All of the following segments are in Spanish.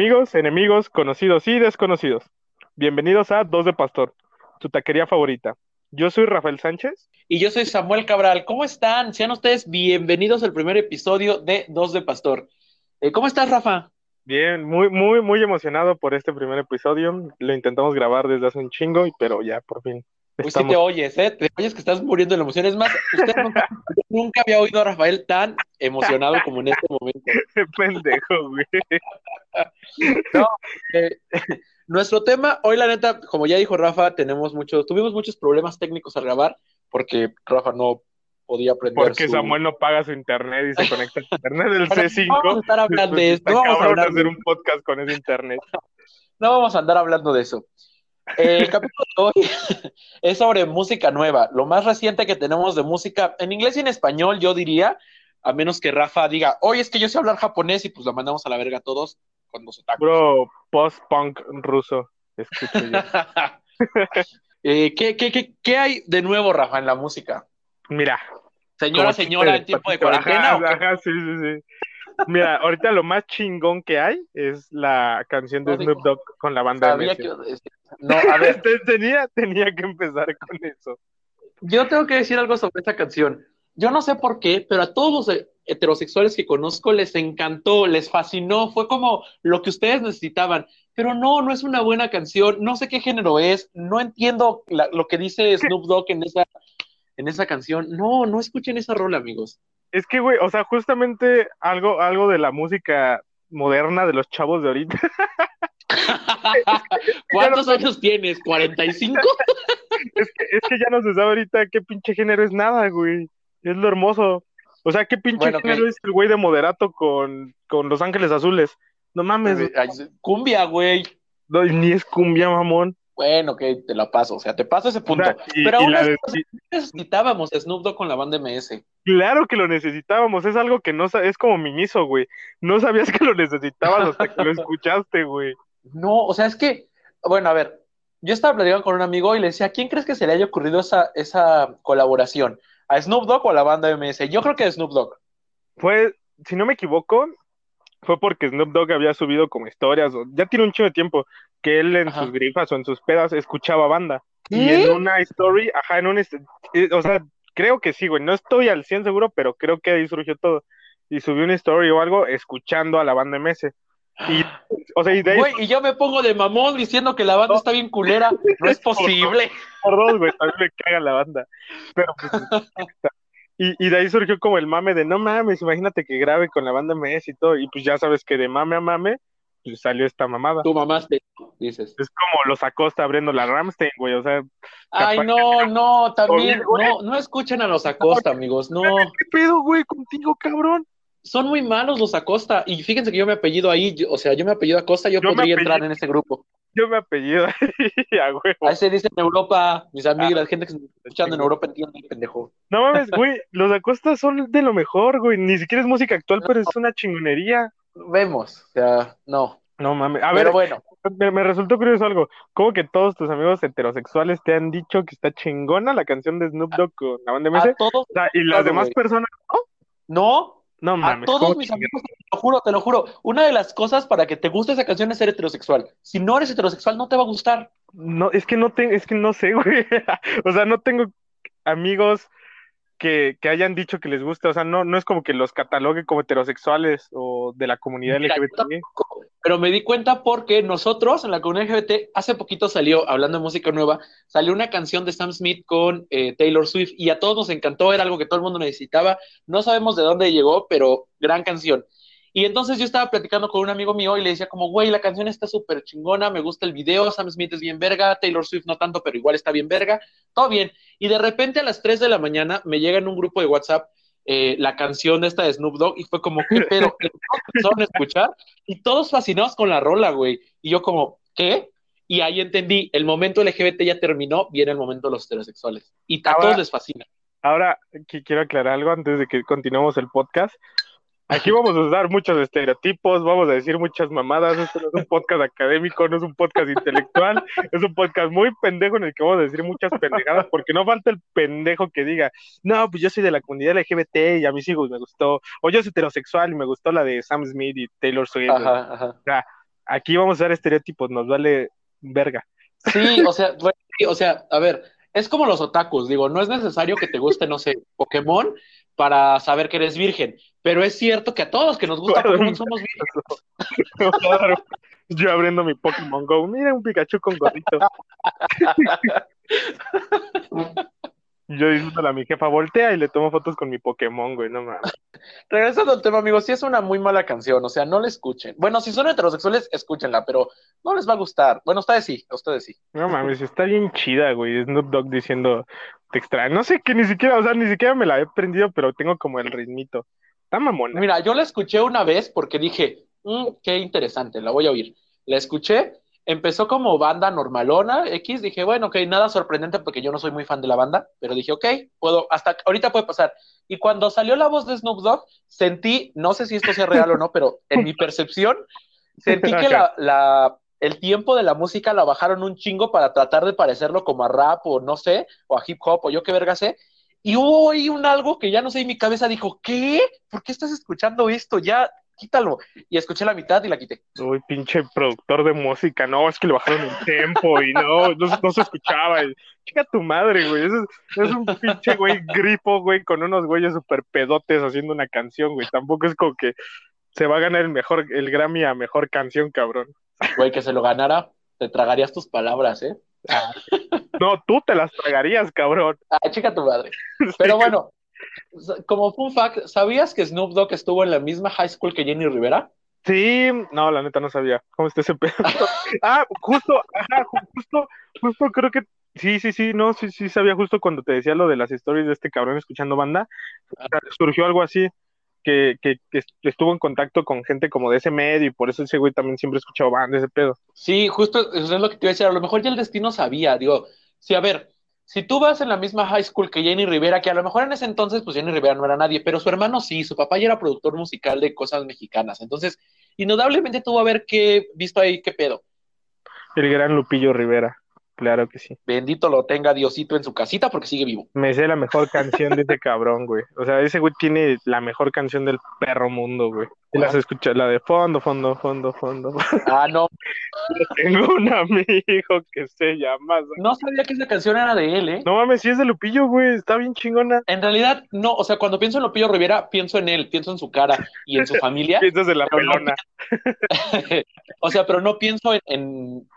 Amigos, enemigos, conocidos y desconocidos. Bienvenidos a Dos de Pastor, tu taquería favorita. Yo soy Rafael Sánchez. Y yo soy Samuel Cabral. ¿Cómo están? Sean ustedes bienvenidos al primer episodio de Dos de Pastor. Eh, ¿Cómo estás, Rafa? Bien, muy, muy, muy emocionado por este primer episodio. Lo intentamos grabar desde hace un chingo, pero ya por fin. Pues sí te oyes, ¿eh? Te oyes que estás muriendo de la emoción. Es más, usted nunca, nunca había oído a Rafael tan emocionado como en este momento. Pendejo, güey. No, eh, nuestro tema, hoy la neta, como ya dijo Rafa, tenemos muchos, tuvimos muchos problemas técnicos al grabar, porque Rafa no podía aprender Porque Samuel no paga su internet y se conecta al internet del Pero C5. no vamos a estar hablando de esto, no vamos a hablar hacer un podcast con ese internet. No vamos a andar hablando de eso. El capítulo de hoy es sobre música nueva, lo más reciente que tenemos de música en inglés y en español, yo diría, a menos que Rafa diga, oye, es que yo sé hablar japonés y pues lo mandamos a la verga a todos con los otakus. Bro, post-punk ruso. Escucho yo. Eh, ¿qué, qué, qué, qué hay de nuevo, Rafa, en la música? Mira. Señora, señora, en tiempo de cuarentena. Sí, sí, sí. Mira, ahorita lo más chingón que hay es la canción de. Snoop Dogg con la banda que- No, a ver, Te- tenía, tenía que empezar con eso. Yo tengo que decir algo sobre esta canción. Yo no sé por qué, pero a todos los heterosexuales que conozco les encantó, les fascinó, fue como lo que ustedes necesitaban. Pero no, no es una buena canción, no sé qué género es, no entiendo la- lo que dice Snoop Dogg en esa, en esa canción. No, no escuchen esa rola, amigos. Es que, güey, o sea, justamente algo, algo de la música moderna de los chavos de ahorita. ¿Cuántos años tienes? ¿45? Es que, es que ya no se sabe ahorita qué pinche género es nada, güey. Es lo hermoso. O sea, qué pinche Bueno, género es el güey de moderato con, con Los Ángeles Azules. No mames, Cumbia, güey. no, ni es cumbia, mamón. Bueno, ok, te la paso, o sea, te paso ese O punto. sea, y- Pero y aún de- necesitábamos Snoop Dogg con la banda MS. Claro que lo necesitábamos, es algo que no es como Miniso, güey. No sabías que lo necesitabas hasta que lo escuchaste, güey. No, o sea, es que, bueno, a ver, yo estaba platicando con un amigo y le decía, ¿a quién crees que se le haya ocurrido esa, esa colaboración? ¿A Snoop Dogg o a la banda MS? Yo creo que a Snoop Dogg. Fue, si no me equivoco, fue porque Snoop Dogg había subido como historias, o- ya tiene un chingo de tiempo, que él en Ajá. sus grifas o en sus pedas escuchaba banda. Y en una story, ajá, en un, eh, o sea, creo que sí, güey, no estoy al 100 seguro, pero creo que ahí surgió todo. Y subió una story o algo escuchando a la banda MS. Y, o sea, y de ahí Güey, y yo me pongo de mamón diciendo que la banda está bien culera. No es posible. por dos, güey, también me caga la banda. Pero pues, y, y de ahí surgió como el mame de no mames, imagínate que grabe con la banda MS y todo. Y pues ya sabes que de mame a mame, pues salió esta mamada. Tu mamá te dices. Es como los Acosta abriendo la Ramstein, güey, o sea, Ay, no, no, también, Oye, no, no escuchen a los Acosta, amigos, no. ¿qué pedo, güey, contigo, cabrón? Son muy malos los Acosta. Y fíjense que yo me apellido ahí, yo- o sea, yo me apellido Acosta, yo, Yo podría apellido- entrar en ese grupo. Yo me apellido a huevo. Ahí se dice en Europa, mis amigos, Ah. la gente que se está escuchando en Europa entiende, pendejo. No mames, güey, los Acosta son de lo mejor, güey. Ni siquiera es música actual, pero es una chingonería. Vemos, o sea, no. No mames. A ver, Pero bueno, me, me resultó curioso algo. ¿Cómo que todos tus amigos heterosexuales te han dicho que está chingona la canción de Snoop Dogg con la banda MS? a todos, O sea, y las demás personas, no, no a mames. todos ¿cómo mis amigos, te lo juro, te lo juro. Una de las cosas para que te guste esa canción es ser heterosexual. Si no eres heterosexual, no te va a gustar. No, es que no tengo, es que no sé, güey. O sea, no tengo amigos que, que hayan dicho que les gusta. O sea, no, no es como que los catalogue como heterosexuales o de la comunidad Mira, LGBTI. Pero me di cuenta porque nosotros en la comunidad LGBT, hace poquito salió, hablando de música nueva, salió una canción de Sam Smith con eh, Taylor Swift y a todos nos encantó, era algo que todo el mundo necesitaba. No sabemos de dónde llegó, pero gran canción. Y entonces yo estaba platicando con un amigo mío y le decía como, güey, la canción está súper chingona, me gusta el video, Sam Smith es bien verga, Taylor Swift no tanto, pero igual está bien verga, todo bien. Y de repente a las 3 de la mañana me llega en un grupo de WhatsApp eh, la canción esta de Snoop Dogg y fue como, ¿qué pedo? Todos empezaron a escuchar y todos fascinados con la rola, güey. Y yo como, ¿qué? Y ahí entendí, el momento LGBT ya terminó, viene el momento de los heterosexuales. Y a Ahora- todos les fascina. Ahora, que quiero aclarar algo antes de que continuemos el podcast. Aquí vamos a usar muchos estereotipos, vamos a decir muchas mamadas. Esto no es un podcast académico, no es un podcast intelectual, es un podcast muy pendejo en el que vamos a decir muchas pendejadas, porque no falta el pendejo que diga, no, pues yo soy de la comunidad LGBT y a mis hijos me gustó, o yo soy heterosexual y me gustó la de Sam Smith y Taylor Swift. Ajá, ajá. aquí vamos a dar estereotipos, nos vale verga. Sí, o sea, bueno, sí, o sea, a ver, es como los otakus, digo, no es necesario que te guste, no sé, Pokémon para saber que eres virgen, pero es cierto que a todos los que nos gusta Claro. Pokémon somos virgen. Claro. Yo abriendo mi Pokémon Go, mira un Pikachu con gorrito. Yo diciéndole a mi jefa, voltea y le tomo fotos con mi Pokémon, güey, no mames. Regresando al tema, amigos, sí es una muy mala canción, o sea, no la escuchen. Bueno, si son heterosexuales, escúchenla, pero no les va a gustar. Bueno, ustedes sí, a ustedes sí. No mames, está bien chida, güey. Snoop Dogg diciendo, te extraño. No sé que ni siquiera, o sea, ni siquiera me la he prendido, pero tengo como el ritmito. Está mamona. Mira, yo la escuché una vez porque dije, "Mm, qué interesante, la voy a oír. La escuché, empezó como banda normalona, X, dije, bueno, ok, nada sorprendente porque yo no soy muy fan de la banda, pero dije, ok, puedo, hasta ahorita puede pasar. Y cuando salió la voz de Snoop Dogg, sentí, no sé si esto sea real o no, pero en mi percepción, sentí que la, la- el tiempo de la música la bajaron un chingo para tratar de parecerlo como a rap o no sé, o a hip hop o yo qué verga sé. Y hubo ahí un algo que ya no sé, y mi cabeza dijo, ¿qué? ¿Por qué estás escuchando esto? Ya, quítalo. Y escuché la mitad y la quité. Uy, pinche productor de música. No, es que le bajaron el tempo y no, no, no se escuchaba. Chica tu madre, güey. Es, es un pinche güey gripo, güey, con unos güeyes super pedotes haciendo una canción, güey. Tampoco es como que se va a ganar el mejor, el Grammy a mejor canción, cabrón. Güey, que se lo ganara, te tragarías tus palabras, ¿eh? No, tú te las tragarías, cabrón. Ah, chica tu madre. Pero bueno, como fun fact, ¿sabías que Snoop Dogg estuvo en la misma high school que Jenny Rivera? Sí, no, la neta no sabía. ¿Cómo está ese pedo? Ah, justo, ajá, ju- justo, justo creo que sí, sí, sí, no, sí, sí sabía justo cuando te decía lo de las stories de este cabrón escuchando banda, o sea, surgió algo así, que, que, que estuvo en contacto con gente como de ese medio y por eso ese güey también siempre ha escuchado banda, ese pedo. Sí, justo eso es lo que te iba a decir. A lo mejor ya el destino sabía. Digo, sí, a ver, si tú vas en la misma high school que Jenny Rivera, que a lo mejor en ese entonces, pues Jenny Rivera no era nadie, pero su hermano sí, su papá ya era productor musical de cosas mexicanas. Entonces, indudablemente tuvo a ver qué, visto ahí qué pedo. El gran Lupillo Rivera, claro que sí. Bendito lo tenga Diosito en su casita porque sigue vivo. Me sé la mejor canción de ese cabrón, güey. O sea, ese güey tiene la mejor canción del perro mundo, güey. Y las escucha, la de fondo, fondo, fondo, fondo. Ah, no, Tengo un amigo que se llama. no sabía que esa canción era de él, ¿eh? No mames, sí es de Lupillo, güey. Está bien chingona. En realidad, no, o sea, cuando pienso en Lupillo Rivera, pienso en él, pienso en su cara y en su familia. Piensas de la no- pelona. o sea, pero no pienso en, en,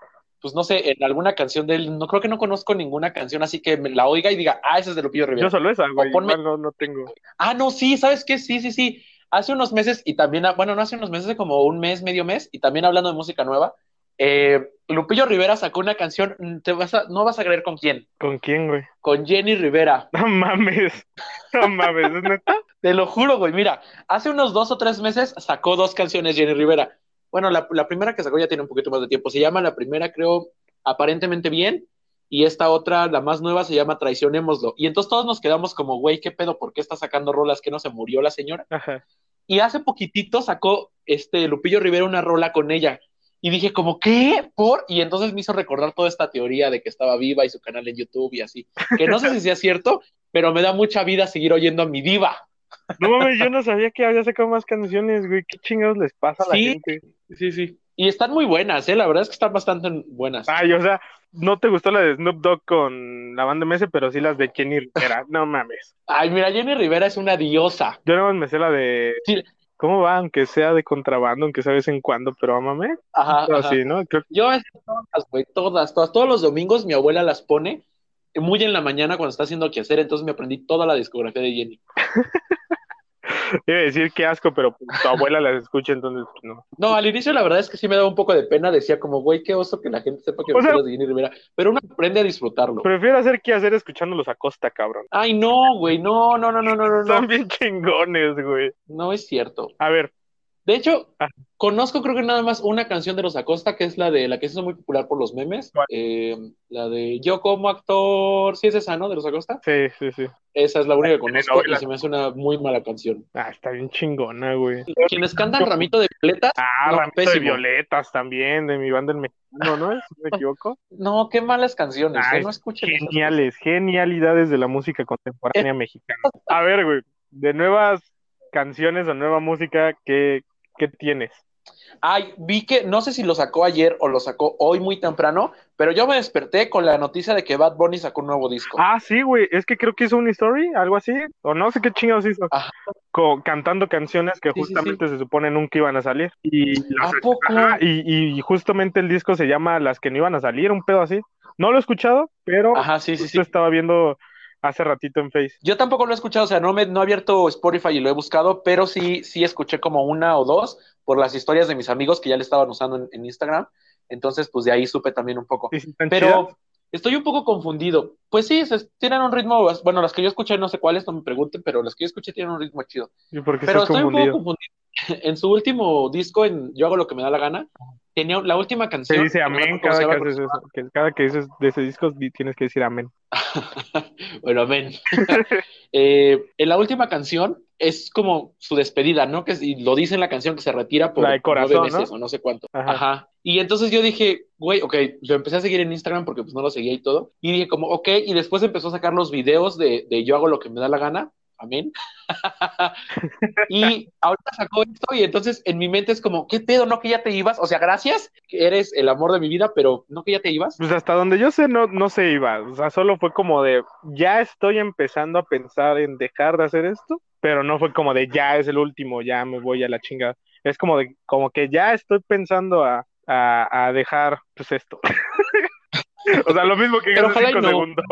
pues no sé, en alguna canción de él. No creo que no conozco ninguna canción así que me la oiga y diga, ah, esa es de Lupillo Rivera. Yo solo esa, güey. Ponme- no, no tengo. Ah, no, sí, ¿sabes qué? Sí, sí, sí. Hace unos meses y también, ah, bueno, no hace unos meses, hace como un mes, medio mes, y también hablando de música nueva, eh, Lupillo Rivera sacó una canción, mm, te vas a, no vas a creer con quién, ¿Con quién, güey? con Jenny Rivera. No mames. No mames, ¿es neta? Te lo juro, güey. Mira, hace unos dos o tres meses sacó dos canciones Jenny Rivera. Bueno, la, la primera que sacó ya tiene un poquito más de tiempo. Se llama la primera, creo, aparentemente bien. Y esta otra, la más nueva, se llama Traicionémoslo. Y entonces todos nos quedamos como, güey, ¿qué pedo? ¿Por qué está sacando rolas que no se murió la señora? Ajá. Y hace poquitito sacó este Lupillo Rivera una rola con ella. Y dije como, ¿qué? ¿Por? Y entonces me hizo recordar toda esta teoría de que estaba viva y su canal en YouTube y así. Que no sé si sea cierto, pero me da mucha vida seguir oyendo a mi diva. No mames, yo no sabía que había sacado más canciones, güey. ¿Qué chingados les pasa a la Sí. gente? Sí, sí. Y están muy buenas, ¿eh? La verdad es que están bastante buenas. Ay, o sea, no te gustó la de Snoop Dogg con la banda MS, pero sí las de Kenny Rivera. No mames. Ay, mira, Jenny Rivera es una diosa. Yo nada más me sé la de. Sí. ¿Cómo va? Aunque sea de contrabando, aunque sea de vez en cuando, pero amame. Ajá, Pero ajá. sí, ¿no? Creo Yo esas todas, güey, todas, todas. Todos los domingos mi abuela las pone muy en la mañana cuando está haciendo quehacer, entonces me aprendí toda la discografía de Jenny. a decir qué asco, pero tu abuela las escucha, entonces pues, no. No, al inicio la verdad es que sí me daba un poco de pena, decía como, güey, qué oso que la gente sepa que me de Jenny Rivera, pero uno aprende a disfrutarlo. Prefiero hacer qué hacer escuchándolos a costa, cabrón. Ay, no, güey, no, no, no, no, no, no, Son bien chingones, güey. no es cierto. A ver, De hecho, Ah. conozco creo que nada más una canción de los Acosta, que es la de la que se hizo muy popular por los memes. Eh, la de Yo como actor, sí es esa, ¿no? De los Acosta. sí, sí, sí. Esa es la única que conozco y se me hace una muy mala canción. Ah, está bien chingona, güey. Quienes cantan Ramito de Violetas, Ah, No, Ramito de. Violetas también, de mi banda el mexicano, ¿no? Si no me equivoco. no, qué malas canciones, Ay, ¿eh? no escuchen Geniales, genialidades de la música contemporánea mexicana. A ver, güey, de nuevas canciones o nueva música, ¿qué, qué tienes? Ay, vi que, no sé si lo sacó ayer o lo sacó hoy muy temprano, pero yo me desperté con la noticia de que Bad Bunny sacó un nuevo disco. Ah, sí, güey, es que creo que hizo una story, algo así, o no sé qué chingados hizo, Ajá. cantando canciones que Sí, sí, justamente se supone nunca iban a salir. Y, ¿A poco? ajá, y, y justamente el disco se llama Las que no iban a salir, un pedo así. No lo he escuchado, pero Ajá, sí. estaba viendo hace ratito en Face. Yo tampoco lo he escuchado, o sea, no me no he abierto Spotify y lo he buscado, pero sí, sí escuché como una o dos por las historias de mis amigos que ya le estaban usando en, en Instagram. Entonces, pues de ahí supe también un poco. ¿Y si están Pero chidas? estoy un poco confundido. Pues sí, se- tienen un ritmo, bueno, las que yo escuché, no sé cuáles, no me pregunten, pero las que yo escuché tienen un ritmo chido. ¿Y por qué Pero estoy un poco confundido. En su último disco, en Yo hago lo que me da la gana, tenía la última Se canción. dice no me amén cada se que haces eso. Que cada que dices de ese disco di- tienes que decir amén. Bueno, amén. Eh, en la última canción es como su despedida, ¿no? Que y lo dice en la canción que se retira por La de corazón, nueve meses ¿no? o no sé cuánto. Ajá. Ajá. Y entonces yo dije, güey, ok, lo empecé a seguir en Instagram porque pues no lo seguía y todo. Y dije como, ok, y después empezó a sacar los videos de, de yo hago lo que me da la gana. Amén. y ahorita sacó esto y entonces en mi mente es como, ¿qué pedo? ¿No que ya te ibas? O sea, gracias, que eres el amor de mi vida, pero ¿no que ya te ibas? Pues hasta donde yo sé, no, no se iba. O sea, solo fue como de, ya estoy empezando a pensar en dejar de hacer esto, pero no fue como de, ya es el último, ya me voy a la chingada. Es como de, como que ya estoy pensando a, a, a dejar, pues esto. O sea, lo mismo que y cinco no. segundos.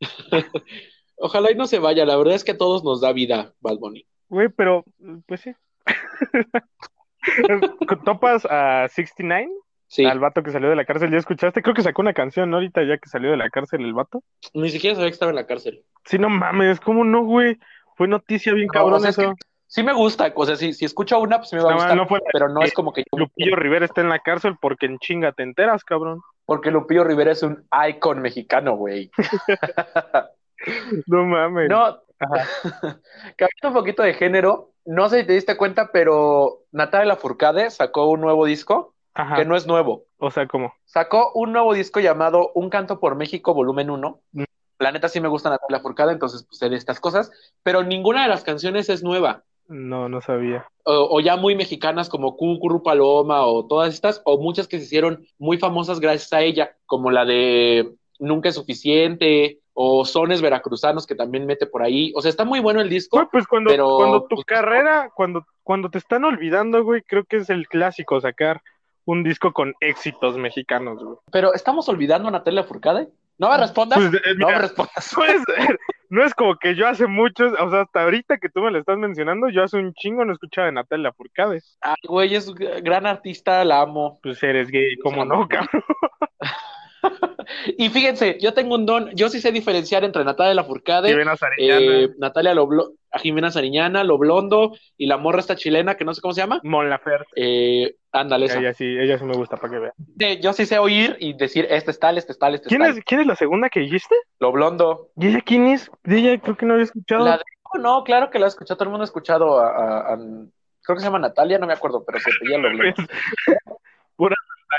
Ojalá y no se vaya, la verdad es que a todos nos da vida, Bad Bunny. Güey, pero, pues sí. ¿Topas a 69? Sí, Al vato que salió de la cárcel, ¿ya escuchaste? Creo que sacó una canción ¿no? ahorita ya que salió de la cárcel el vato. ni siquiera sabía que estaba en la cárcel. Sí, no mames, ¿cómo no, güey? Fue noticia bien No, cabrón o sea, es eso. que sí me gusta, o sea, si, si escucho una, pues me va a No, gustar, no fue pero no es como que yo, Lupillo Rivera está en la cárcel porque en chinga te enteras, cabrón. porque Lupillo Rivera es un icon mexicano, güey. No mames. No, cambiando un poquito de género, no sé si te diste cuenta, pero Natalia Lafourcade sacó un nuevo disco, Ajá. que no es nuevo. O sea, ¿cómo? Sacó un nuevo disco llamado Un Canto por México, volumen 1. Mm. La neta sí me gusta Natalia Lafourcade, entonces pues sé de estas cosas, pero ninguna de las canciones es nueva. No, no sabía. o, o ya muy mexicanas como Cucurru Paloma o todas estas, o muchas que se hicieron muy famosas gracias a ella, como la de Nunca es suficiente, o Sones Veracruzanos que también mete por ahí. O sea, está muy bueno el disco. Pues cuando, pero, cuando tu pues, carrera, cuando, cuando te están olvidando, güey, creo que es el clásico sacar un disco con éxitos mexicanos, güey. Pero estamos olvidando a Natalia Furcade. No me respondas. Pues, eh, no me respondas. no es, no es como que yo hace muchos, o sea, hasta ahorita que tú me lo estás mencionando, yo hace un chingo no escuchaba de Natalia Furcade. Ay, güey, es gran artista, la amo. Pues eres gay, ¿cómo no. cabrón? Y fíjense, yo tengo un don, yo sí sé diferenciar entre Natalia Lafourcade, Jimena Sariñana, eh, Natalia Loblo, a Jimena Sariñana, Lo Blondo y la morra esta chilena que no sé cómo se llama. Mon Laferte. Eh, ándale, esa. Ella sí, ella sí me gusta, para que vean. Sí, yo sí sé oír y decir, este es tal, este es tal, este ¿Quién es, tal. ¿Quién es la segunda que dijiste? Lo blondo. ¿Y ella quién es? De ella creo que no había escuchado. La de... No, claro que la he escuchado, todo el mundo ha escuchado a, a- a- creo que se llama Natalia, no me acuerdo, pero se pedía Lo blondo.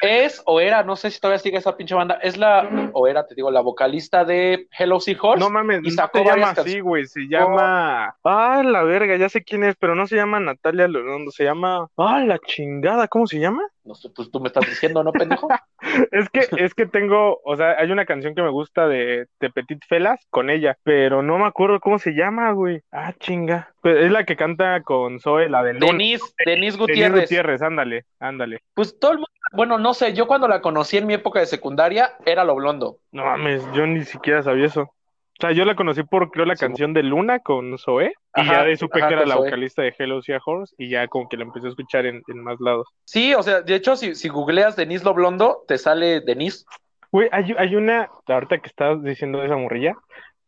Es o era, no sé si todavía sigue esa pinche banda, es la, o era, te digo, la vocalista de Hello Seahorse. No mames, y no se llama así, güey, se llama... Ah, la verga, ya sé quién es, pero no se llama Natalia Lorondo, se llama... Ah, la chingada, ¿cómo se llama? No sé, pues tú me estás diciendo, ¿no, pendejo? Es que, es que tengo, o sea, hay una canción que me gusta de, de Petit Felas con ella, pero no me acuerdo cómo se llama, güey. Ah, chinga. Pues es la que canta con Zoe, la de Luna. Denise, Denise Denise Gutiérrez. Gutiérrez, ándale, ándale. Pues todo el mundo, bueno, no sé, yo cuando la conocí en mi época de secundaria era Lo blondo. No mames, yo ni siquiera sabía eso. O sea, yo la conocí por, creo, la Sí. canción de Luna con Zoe, y Ajá, ya de supe ajá, que era la vocalista de Hello Horse, y ya como que la empecé a escuchar en, en más lados. Sí, o sea, de hecho, si, si googleas Denise Lo blondo, te sale Denise. Güey, hay, hay una, ahorita que estás diciendo de esa morrilla,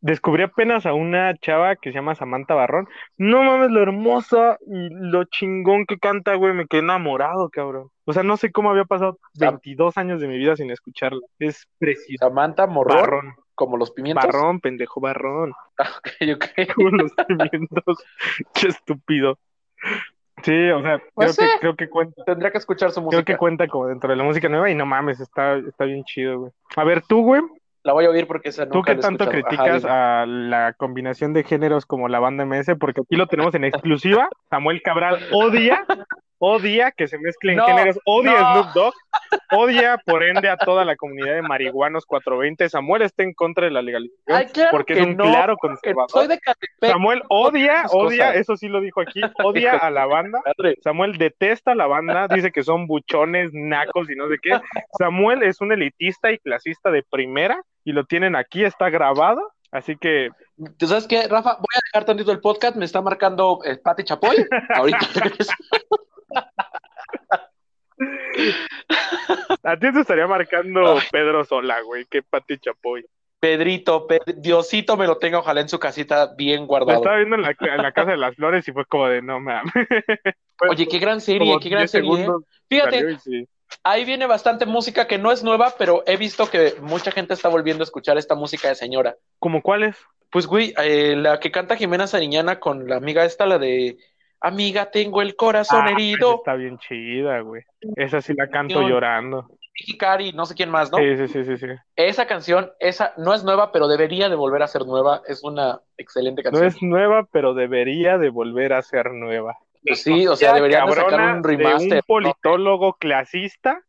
descubrí apenas a una chava que se llama Samantha Barrón. No mames, lo hermosa y lo chingón que canta, güey, me quedé enamorado, cabrón. O sea, no sé cómo había pasado Sam- 22 años de mi vida sin escucharla. Es precioso. Samantha Morrón, Barrón, como los pimientos. barrón, pendejo, barrón. Ok, ok. Como los pimientos. Qué estúpido. Sí, o sea, Pues creo que, creo que cuenta. Tendría que escuchar su Creo música. que cuenta como dentro de la música nueva y no mames, está, está bien chido, güey. A ver, tú, güey, La voy a oír porque esa ¿Tú nunca qué la he tanto escuchado. Criticas a la combinación de géneros como la banda MS? Porque aquí lo tenemos en exclusiva. Samuel Cabral odia odia que se mezclen No, géneros, odia a no. Snoop Dogg, odia por ende a toda la comunidad de marihuanos 420. Samuel está en contra de la legalización Ay, claro porque que es un no, claro que conservador. soy de Catepec. Samuel odia, odia, eso sí lo dijo aquí, odia a la banda. Samuel detesta a la banda, dice que son buchones, nacos y no sé qué. Samuel es un elitista y clasista de primera y lo tienen aquí, está grabado. Así que ¿Tú sabes qué, Rafa? Voy a dejar tantito el podcast, me está marcando eh, Pati Chapoy. Ahorita. A ti te estaría marcando Ay. Pedro Sola, güey, que Pati Chapoy. Pedrito, Ped- Diosito me lo tenga, ojalá en su casita bien Lo guardado. estaba viendo en la, en la Casa de las Flores y fue como de no mames. Oye, qué gran serie, qué gran 10 serie. ¿eh? Fíjate, sí. ahí viene bastante música que no es nueva, pero he visto que mucha gente está volviendo a escuchar esta música de señora. ¿Cómo cuáles? Pues, güey, eh, la que canta Jimena Sariñana con la amiga esta, la de Amiga, tengo el corazón Ah, esa herido, está bien chida, güey. Esa sí la canto llorando. Hikari, no sé quién más, ¿no? Sí, sí, sí, sí, sí. Esa canción, esa no es nueva, pero debería de volver a ser nueva. Es una excelente No canción. es nueva, pero debería de volver a ser nueva. Pues sí, o sea, deberían de sacar un de remaster. un politólogo clasista de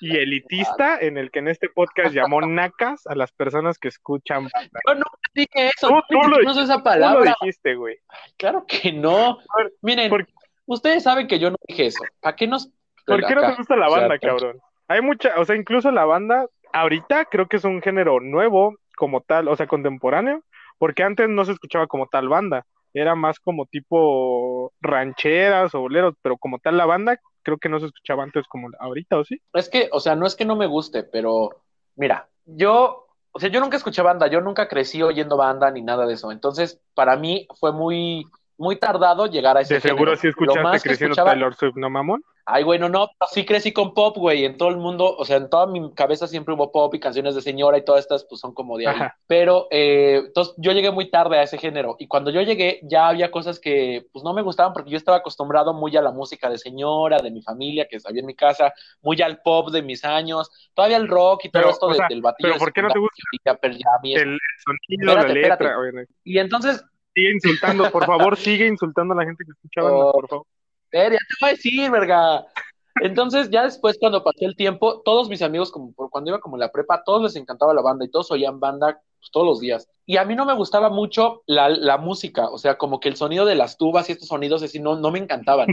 y elitista en el que en este podcast llamó nacas a las personas que escuchan. Yo no dije eso, Tú- no tú lo no esa Tú lo palabra. dijiste, güey. Claro que no. Ver, Miren, ¿por- ustedes saben que yo no dije eso. ¿Para qué nos ¿Por qué no te gusta la O sea, banda, cabrón? Hay mucha, o sea, incluso la banda ahorita creo que es un género nuevo como tal, o sea, contemporáneo, porque antes no se escuchaba como tal banda, era más como tipo rancheras o boleros, pero como tal la banda creo que no se escuchaba antes como ahorita, ¿o sí? Es que, o sea, no es que no me guste, pero mira, yo, o sea, yo nunca escuché banda, yo nunca crecí oyendo banda ni nada de eso. Entonces, para mí fue muy, muy tardado llegar a ese De seguro género. sí escuchaste creciendo escuchaba- Taylor Swift, ¿no, mamón? Ay, bueno, no, pero sí crecí con pop, güey, en todo el mundo, o sea, en toda mi cabeza siempre hubo pop y canciones de señora y todas estas, pues son como de ahí. Ajá. Pero, eh, entonces, yo llegué muy tarde a ese género y cuando yo llegué ya había cosas que, pues, no me gustaban porque yo estaba acostumbrado muy a la música de señora, de mi familia, que había en mi casa, muy al pop de mis años, todavía el rock y todo Pero, esto o de- sea, del batillo. pero ¿por qué no te gusta eso. El sonido, Espérate, la letra, espérate. Y entonces, sigue insultando, por favor, sigue insultando a la gente que escucha banda, Oh. por favor. Ya te voy a decir, verga. Entonces, ya después, cuando pasó el tiempo, todos mis amigos, como por cuando iba como en la prepa, todos les encantaba la banda y todos oían banda pues, todos los días. Y a mí no me gustaba mucho la, la música, o sea, como que el sonido de las tubas y estos sonidos así no, no me encantaban.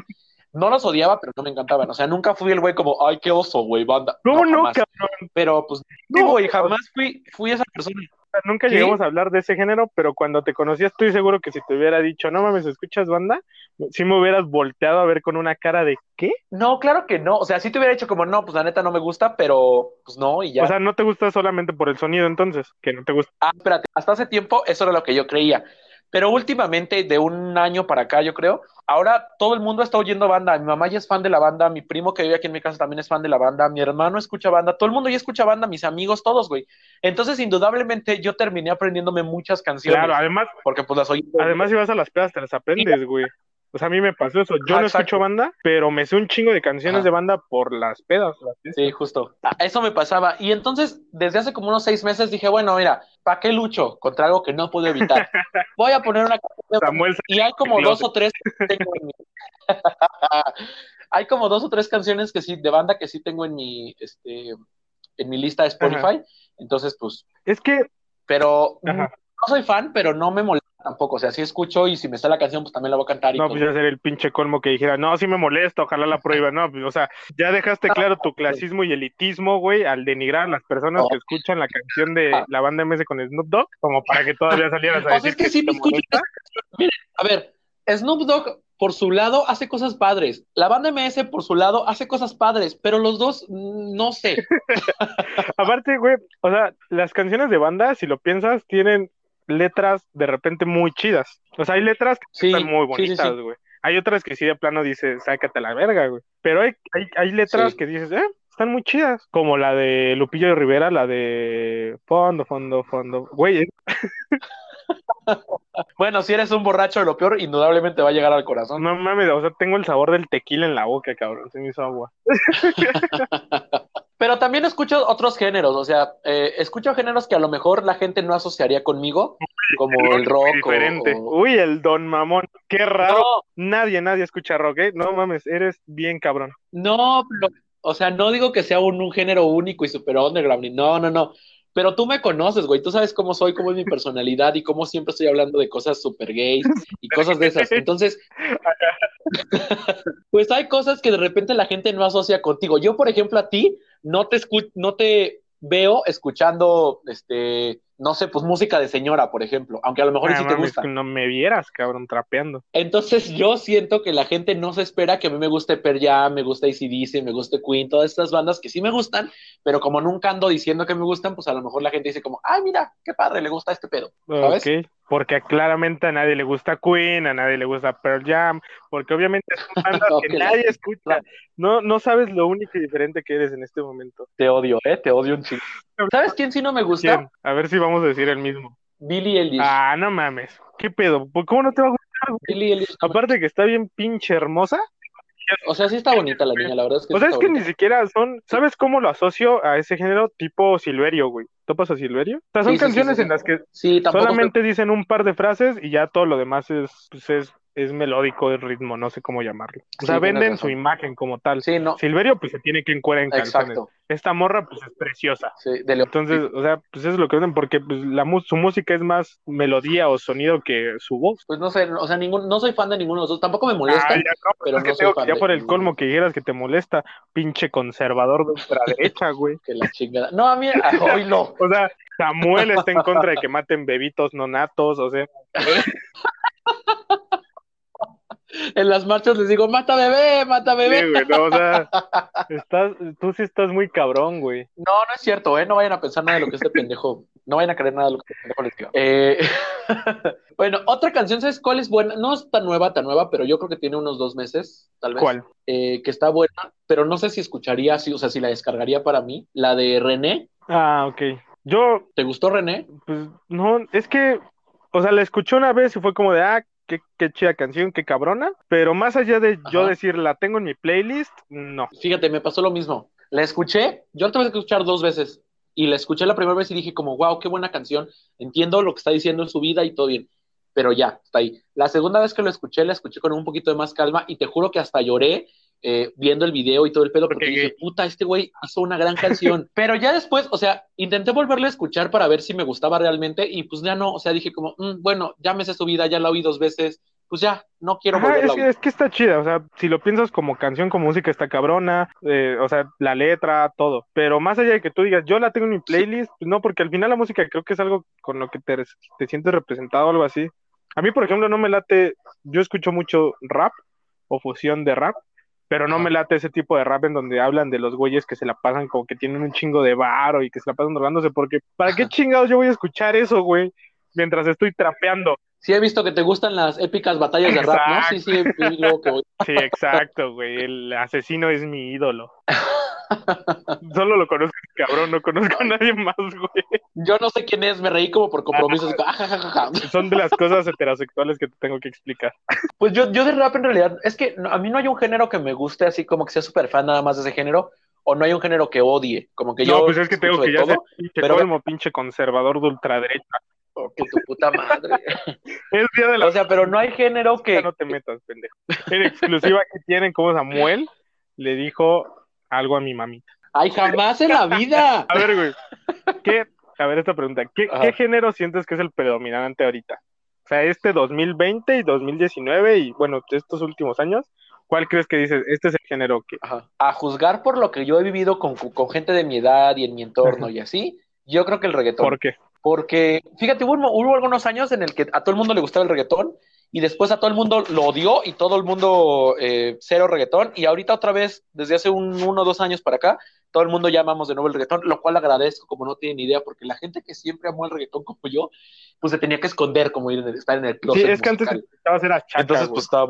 No los odiaba, pero no me encantaban. O sea, nunca fui el güey como, ay, qué oso, güey, banda. ¿Cómo no, jamás. cabrón? Pero pues, No, no, güey, jamás fui, fui esa persona. Nunca ¿Qué? llegamos a hablar de ese género, pero cuando te conocí estoy seguro que si te hubiera dicho, no mames, ¿escuchas banda? Si me hubieras volteado a ver con una cara de ¿qué? No, claro que no. O sea, sí te hubiera dicho como, no, pues la neta no me gusta, pero pues no, y ya. O sea, no te gusta solamente por el sonido entonces, que no te gusta. Ah, espérate, hasta hace tiempo eso era lo que yo creía. Pero últimamente, de un año para acá, yo creo, ahora todo el mundo está oyendo banda. Mi mamá ya es fan de la banda, mi primo que vive aquí en mi casa también es fan de la banda, mi hermano escucha banda, todo el mundo ya escucha banda, mis amigos, todos, güey. Entonces, indudablemente, yo terminé aprendiéndome muchas canciones. Claro, además, Porque pues las oí. además si vas a las pedas te las aprendes, güey. O sea, a mí me pasó eso. Yo Ah, no exacto. escucho banda, pero me sé un chingo de canciones Ajá. de banda por las pedas. las. Sí, justo. Ah, Eso me pasaba. Y entonces, desde hace como unos seis meses dije, bueno, mira, ¿para qué lucho contra algo que no puedo evitar? Voy a poner una canción Samuel Y hay como dos o tres que tengo en mi... hay como dos o tres canciones que sí, de banda que sí tengo en mi, este, en mi lista de Spotify. Entonces, pues, es que, pero Ajá. no soy fan, pero no me molesta tampoco. O sea, sí escucho y si me sale la canción, pues también la voy a cantar y no, todo. pues ya sería el pinche colmo que dijera, no, sí me molesta, ojalá la prueba. No, pues, o sea, ya dejaste claro tu clasismo y elitismo, güey, al denigrar a las personas que escuchan la canción de Ah. la banda MS con Snoop Dogg, como para que todavía salieras a O sea, decir es que sí me escucho. Miren, a ver, Snoop Dogg por su lado hace cosas padres. La banda MS por su lado hace cosas padres, pero los dos, mm, no sé. Aparte, güey, o sea, las canciones de banda, si lo piensas, tienen letras de repente muy chidas. O sea, hay letras que Sí, están muy sí, bonitas, sí. güey. Hay otras que sí de plano dices, sácate la verga, güey. Pero hay, hay, hay letras que dices, eh, están muy chidas. Como la de Lupillo de Rivera, la de fondo, fondo, fondo. Güey, Bueno, si eres un borracho de lo peor, indudablemente va a llegar al corazón. no mames, o sea, tengo el sabor del tequila en la boca, cabrón. Se me hizo agua. Pero también escucho otros géneros, o sea, eh, escucho géneros que a lo mejor la gente no asociaría conmigo, como el rock. Diferente. O, Uy, el Don Mamón. Qué raro. Nadie, nadie escucha rock, ¿eh? No mames, eres bien cabrón. No, pero, o sea, no digo que sea un, un género único y super underground. No, no, no. Pero tú me conoces, güey. Tú sabes cómo soy, cómo es mi personalidad y cómo siempre estoy hablando de cosas super gays y cosas de esas. Entonces, pues hay cosas que de repente la gente no asocia contigo. Yo, por ejemplo, a ti no te escu no te veo escuchando, este, no sé, pues música de señora, por ejemplo, aunque a lo mejor Ah, sí te gusta. no me vieras, cabrón, trapeando. Entonces yo siento que la gente no se espera que a mí me guste Pearl Jam, me gusta AC/DC, me guste Queen, todas estas bandas que sí me gustan, pero como nunca ando diciendo que me gustan, pues a lo mejor la gente dice como, ay, mira, qué padre, le gusta este pedo, ¿sabes? Porque claramente a nadie le gusta Queen, a nadie le gusta Pearl Jam, porque obviamente son bandas No, que nadie escucha. No, no sabes lo único y diferente que eres en este momento. Te odio, ¿eh? Te odio un chingo. ¿Sabes quién sí no me gusta? ¿Quién? A ver si vamos a decir el mismo. Billie Eilish. Ah, no mames. ¿Qué pedo? ¿Por- ¿Cómo no te va a gustar? Billie Eilish. Aparte que está bien pinche hermosa. O sea, sí está bonita la niña, la verdad es que O sea, es que bonita. ni siquiera son. ¿Sabes cómo lo asocio a ese género tipo Silverio, güey? ¿Topas a Silverio? O sea, son Sí, canciones sí, en las que solamente dicen un par de frases y ya todo lo demás es, pues es, es melódico, es ritmo, no sé cómo llamarlo. O sea, venden su imagen como tal. Sí, no. Silverio, pues se tiene que encuadrar en canciones. Exacto. Esta morra, pues es preciosa. Sí, de León. Entonces, o sea, pues eso es lo que venden, porque pues, la, su música es más melodía o sonido que su voz. Pues no sé, o sea, ningún, no soy fan de ninguno de los dos. Tampoco me molesta. Ah, ya, no, pero es que no soy tengo- fan ya de por el colmo que dijeras que te molesta, pinche conservador de ultraderecha, güey. Que la chingada. No, a mí, hoy no. O sea, Samuel está en contra de que maten bebitos no natos, o sea, En las marchas les digo, mata bebé, mata sí, bebé. güey, no, o sea, estás, tú sí estás muy cabrón, güey. No, no es cierto, ¿eh? No vayan a pensar nada de lo que este pendejo. No vayan a creer nada de lo que este pendejo les diga. Eh, bueno, otra canción, ¿sabes cuál es buena? No es tan nueva, tan nueva, pero yo creo que tiene unos dos meses, tal vez. ¿Cuál? Eh, que está buena, pero no sé si escucharía así, o sea, si la descargaría para mí. La de René. Ah, ok. Yo, ¿Te gustó René? pues, no, es que, o sea, la escuché una vez y fue como de, ah, qué, qué chida canción, qué cabrona, pero más allá de yo decir, la tengo en mi playlist, no. Fíjate, me pasó lo mismo. La escuché, yo la tuve que escuchar dos veces. Y la escuché la primera vez y dije como, wow, qué buena canción. Entiendo lo que está diciendo en su vida y todo bien. Pero ya, está ahí. La segunda vez que lo escuché, la escuché con un poquito de más calma y te juro que hasta lloré eh, viendo el video y todo el pedo porque Porque dije, puta, este güey hizo una gran canción. Pero ya después, o sea, intenté volverla a escuchar para ver si me gustaba realmente y pues ya no, o sea, dije como, "Mm, bueno, ya me sé su vida, ya la oí dos veces, pues ya, no quiero Ajá, es que, oír. es que está chida, o sea, si lo piensas como canción, como música, está cabrona, eh, o sea, la letra, todo. Pero más allá de que tú digas, yo la tengo en mi playlist, pues no, porque al final la música creo que es algo con lo que te, te sientes representado o algo así. A mí, por ejemplo, no me late, yo escucho mucho rap o fusión de rap, pero no me late ese tipo de rap en donde hablan de los güeyes que se la pasan como que tienen un chingo de varo y que se la pasan drogándose, porque ¿para qué chingados yo voy a escuchar eso, güey? Mientras estoy trapeando. Sí he visto que te gustan las épicas batallas de rap, ¿no? Sí, sí, voy. Sí, exacto, güey. El asesino es mi ídolo. Solo lo conozco, cabrón, no conozco a nadie más, güey. Yo no sé quién es, me reí como por compromiso. así como, "Ah, ja, ja, ja, ja". Son de las cosas heterosexuales que te tengo que explicar. Pues yo, yo de rap en realidad, es que a mí no hay un género que me guste así como que sea súper fan nada más de ese género, o no hay un género que odie, como que yo No, pues es que tengo que ya ser todo, pinche pero- colmo, pinche conservador de ultraderecha. oh, que tu puta madre. Es día de la O sea, pero no hay género Ya que... no te metas, pendejo. En exclusiva que tienen como Samuel le dijo algo a mi mamita. ¡Ay, jamás en la vida! A ver, güey. ¿Qué? A ver, esta pregunta. ¿Qué, Ajá. ¿Qué género sientes que es el predominante ahorita? O sea, este 2020 y 2019 y bueno, estos últimos años, ¿cuál crees que dices? Este es el género que... Ajá. A juzgar por lo que yo he vivido con, con gente de mi edad y en mi entorno y así, yo creo que el reggaetón. ¿Por qué? Porque, fíjate, hubo, hubo algunos años en el que a todo el mundo le gustaba el reggaetón y después a todo el mundo lo odió y todo el mundo eh, cero reggaetón. Y ahorita otra vez, desde hace un, uno o dos años para acá, todo el mundo llamamos de nuevo el reggaetón, lo cual agradezco como no tienen idea, porque la gente que siempre amó el reggaetón como yo, pues se tenía que esconder como ir en el- estar en el Sí, closet es que antes lo escuchabas era chaca, Entonces, pues estaba...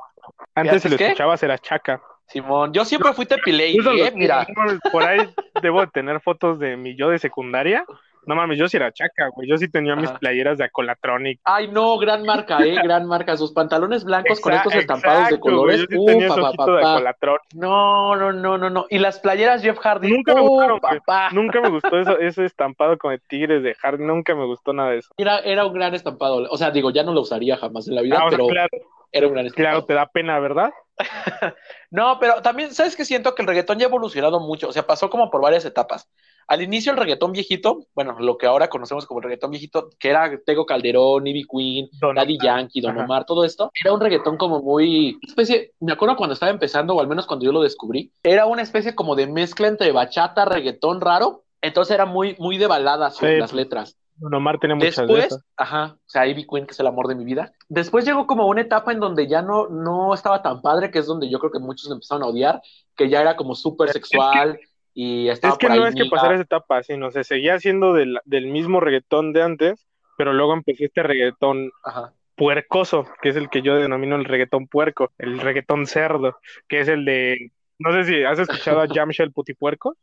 Antes si lo escuchabas era chaca. Simón, yo siempre fui Incluso ¿eh? Mira, Por ahí debo de tener fotos de mi yo de secundaria No mames, yo sí era chaca, güey. Yo sí tenía mis playeras de Acolatronic. Ay, no, gran marca, eh, gran marca. Sus pantalones blancos con estos estampados de exacto, güey, colores. Yo sí Uh, tenía ese papá, de. Acolatronic. No, no, no, no, no. Y las playeras Jeff Hardy. Nunca me gustaron, papá. Nunca me gustó eso, ese estampado con el tigres de Hardy. Nunca me gustó nada de eso. Era, era un gran estampado. O sea, digo, ya no lo usaría jamás en la vida, Ah, o sea, pero claro, era un gran estampado. claro, te da pena, ¿verdad? No, pero también, ¿sabes qué? Siento que el reggaetón ya ha evolucionado mucho, o sea, pasó como por varias etapas. Al inicio el reggaetón viejito, bueno, lo que ahora conocemos como el reggaetón viejito, que era Tego Calderón, Ivy Queen, Don Daddy Omar. Yankee, Don Ajá. Omar, todo esto, era un reggaetón como muy, especie, me acuerdo cuando estaba empezando, o al menos cuando yo lo descubrí, era una especie como de mezcla entre bachata, reggaetón raro, entonces era muy, muy de baladas Sí, las letras. Don Omar tiene muchas de Después, esas. ajá, o sea, Ivy Queen, que es el amor de mi vida. Después llegó como una etapa en donde ya no, no estaba tan padre, que es donde yo creo que muchos empezaron a odiar, que ya era como súper sexual y estaba Es que por ahí no es que Niga. pasara esa etapa, sino se seguía haciendo del, del mismo reggaetón de antes, pero luego empezó este reggaetón Ajá. puercoso, que es el que yo denomino el reggaetón puerco, el reggaetón cerdo, que es el de, no sé si has escuchado a Jamshel Putipuerco.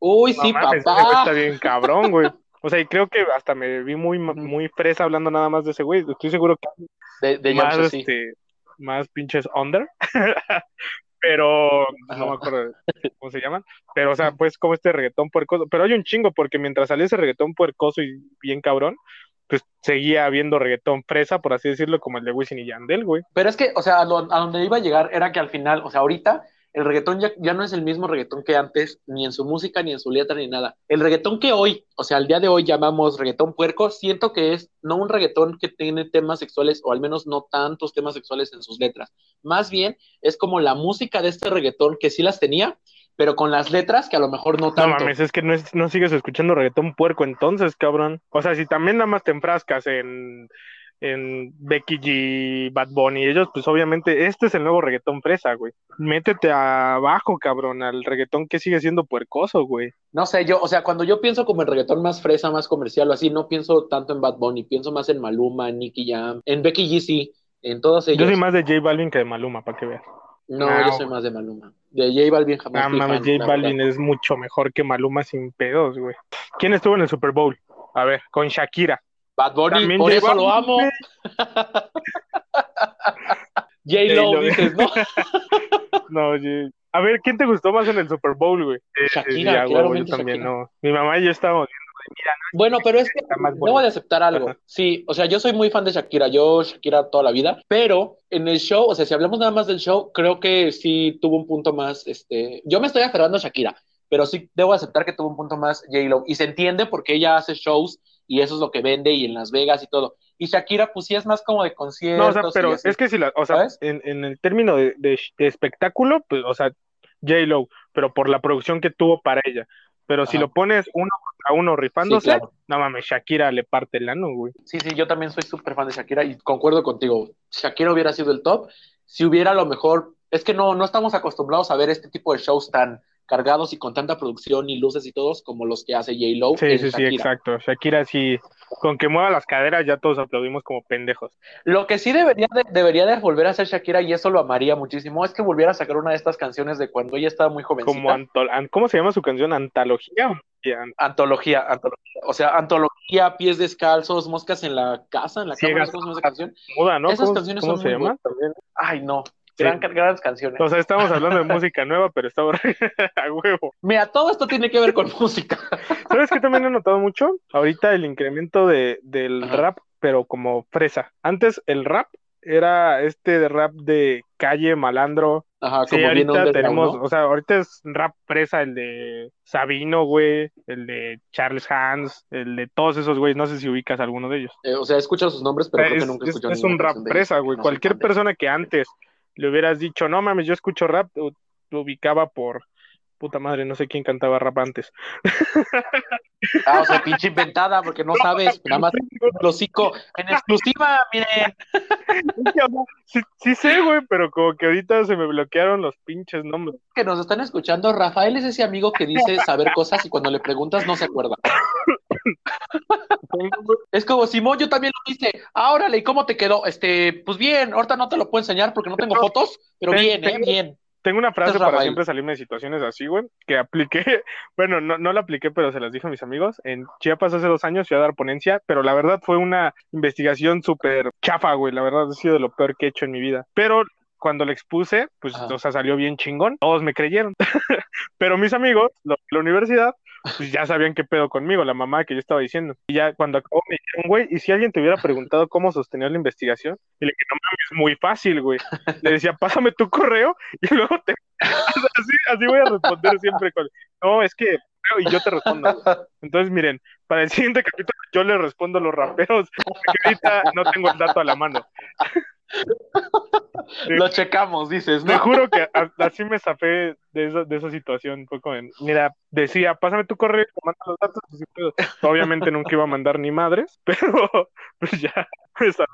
Uy, No sí, mames, papá. está bien cabrón, güey. O sea, y creo que hasta me vi muy, muy fresa hablando nada más de ese güey. Estoy seguro que De, de más, Yamcha, sí. este, más pinches under. Pero no me acuerdo cómo se llaman. Pero, o sea, pues como este reggaetón puercoso. Pero hay un chingo, porque mientras salía ese reggaetón puercoso y bien cabrón, pues seguía habiendo reggaetón fresa, por así decirlo, como el de Wisin y Yandel, güey. Pero es que, o sea, a, lo- a donde iba a llegar era que al final, o sea, ahorita el reggaetón ya, ya no es el mismo reggaetón que antes, ni en su música, ni en su letra, ni nada. El reggaetón que hoy, o sea, al día de hoy llamamos reggaetón puerco, siento que es no un reggaetón que tiene temas sexuales, o al menos no tantos temas sexuales en sus letras. Más bien es como la música de este reggaetón que sí las tenía, pero con las letras que a lo mejor no No tanto. mames, es que no, es- no sigues escuchando reggaetón puerco entonces, cabrón. O sea, si también nada más te enfrascas en, en Becky G, Bad Bunny, ellos, pues obviamente este es el nuevo reggaetón fresa, güey. Métete abajo, cabrón, al reggaetón que sigue siendo puercoso, güey. No sé, yo, o sea, cuando yo pienso como en reggaetón más fresa, más comercial o así, no pienso tanto en Bad Bunny, pienso más en Maluma, en Nicky Jam, en Becky G, sí, en todos ellos. Yo soy más de J Balvin que de Maluma, para que veas. No, No. yo soy más de Maluma. De J Balvin jamás Ah, mames, J Balvin verdad. es mucho mejor que Maluma sin pedos, güey. ¿Quién estuvo en el Super Bowl? A ver, con Shakira. Bad Bunny, También por eso lo amo. J-Lo, J-Lo. dices, ¿no? No, J- A ver, ¿quién te gustó más en el Super Bowl, güey? Shakira, Sí, a huevo, yo claramente también, Shakira. no. Mi mamá y yo estábamos Bueno, pero es que debo de aceptar algo. Ajá. Sí, o sea, yo soy muy fan de Shakira, yo Shakira toda la vida, pero en el show, o sea, si hablamos nada más del show, creo que sí tuvo un punto más, este, yo me estoy aferrando a Shakira, pero sí debo aceptar que tuvo un punto más J-Lo, y se entiende porque ella hace shows y eso es lo que vende y en Las Vegas y todo. Y Shakira, pues sí es más como de conciertos. No, o sea, pero es que si la, o sea, en, en el término de, de- de espectáculo, pues, o sea, J-Lo, pero por la producción que tuvo para ella. Pero si lo pones uno contra uno Sí, rifándose, claro. no mames, Shakira le parte el ano, güey. Sí, sí, yo también soy súper fan de Shakira y concuerdo contigo. Shakira hubiera sido el top si hubiera a lo mejor, es que no, no estamos acostumbrados a ver este tipo de shows tan cargados y con tanta producción y luces y todos como los que hace J-Lo Sí, sí, sí, exacto. Shakira sí, con que mueva las caderas ya todos aplaudimos como pendejos. Lo que sí debería de, debería de volver a hacer Shakira y eso lo amaría muchísimo es que volviera a sacar una de estas canciones de cuando ella estaba muy jovencita. Como antol- an- ¿cómo se llama su canción? ¿Antología? Antología, antología. O sea, antología, pies descalzos, moscas en la casa, en la Ciegas. sé cómo se llama esa canción. Muda, ¿no? Esas ¿Cómo, canciones cómo son se muy llama? También. Ay, no. Sí. Gran, grandes canciones. O sea, estamos hablando de música nueva, pero estamos a huevo. Mira, todo esto tiene que ver con música. ¿Sabes qué también he notado mucho? Ahorita el incremento de, del Ajá. rap, pero como fresa. Antes el rap era este de rap de calle, malandro. Ajá, Sí, como ahorita tenemos, ¿no? o sea, ahorita es rap fresa el de Sabino, güey, el de Charles Hans, el de todos esos güeyes. No sé si ubicas alguno de ellos. Eh, o sea, he escuchado sus nombres, pero creo es, que nunca he es- escuchado es un rap ellos. güey. No Cualquier persona que antes le hubieras dicho, no mames, yo escucho rap, lo lo ubicaba por puta madre, no sé quién cantaba rap antes. Ah, o sea, pinche inventada, porque no sabes, nada más el hocico en exclusiva, miren. Sí, sí sé, güey, pero como que ahorita se me bloquearon los pinches nombres. Que nos están escuchando, Rafael es ese amigo que dice saber cosas y cuando le preguntas no se acuerda. Es como Simón, yo también lo hice. Ah, órale, ¿y cómo te quedó? Este, pues bien, ahorita no te lo puedo enseñar porque no tengo fotos, pero Ten- bien, ¿eh? Bien. tengo una frase para Rafael. siempre salirme de situaciones así, güey, que apliqué, bueno, no, no la apliqué, pero se las dije a mis amigos. En Chiapas hace dos años fui a dar ponencia, pero la verdad fue una investigación súper chafa, güey, la verdad ha sido de lo peor que he hecho en mi vida. Pero cuando le expuse, pues, Ajá. o sea, salió bien chingón, todos me creyeron. pero mis amigos, los de la universidad, pues ya sabían qué pedo conmigo, la mamá que yo estaba diciendo. Y ya cuando acabó me dijeron, güey, ¿y si alguien te hubiera preguntado cómo sostener la investigación? Y le dije, no mames, es muy fácil, güey. Le decía, pásame tu correo y luego te... así, así voy a responder siempre con... No, es que... Y yo te respondo. Entonces, miren, para el siguiente capítulo yo le respondo a los raperos, porque ahorita no tengo el dato a la mano. Lo checamos, dices, Te ¿no? juro que así me zafé de esa, de esa situación. Fue como, mira, decía, pásame tu correo, te mando los datos. pues. Obviamente nunca iba a mandar ni madres, pero pues ya me salvó.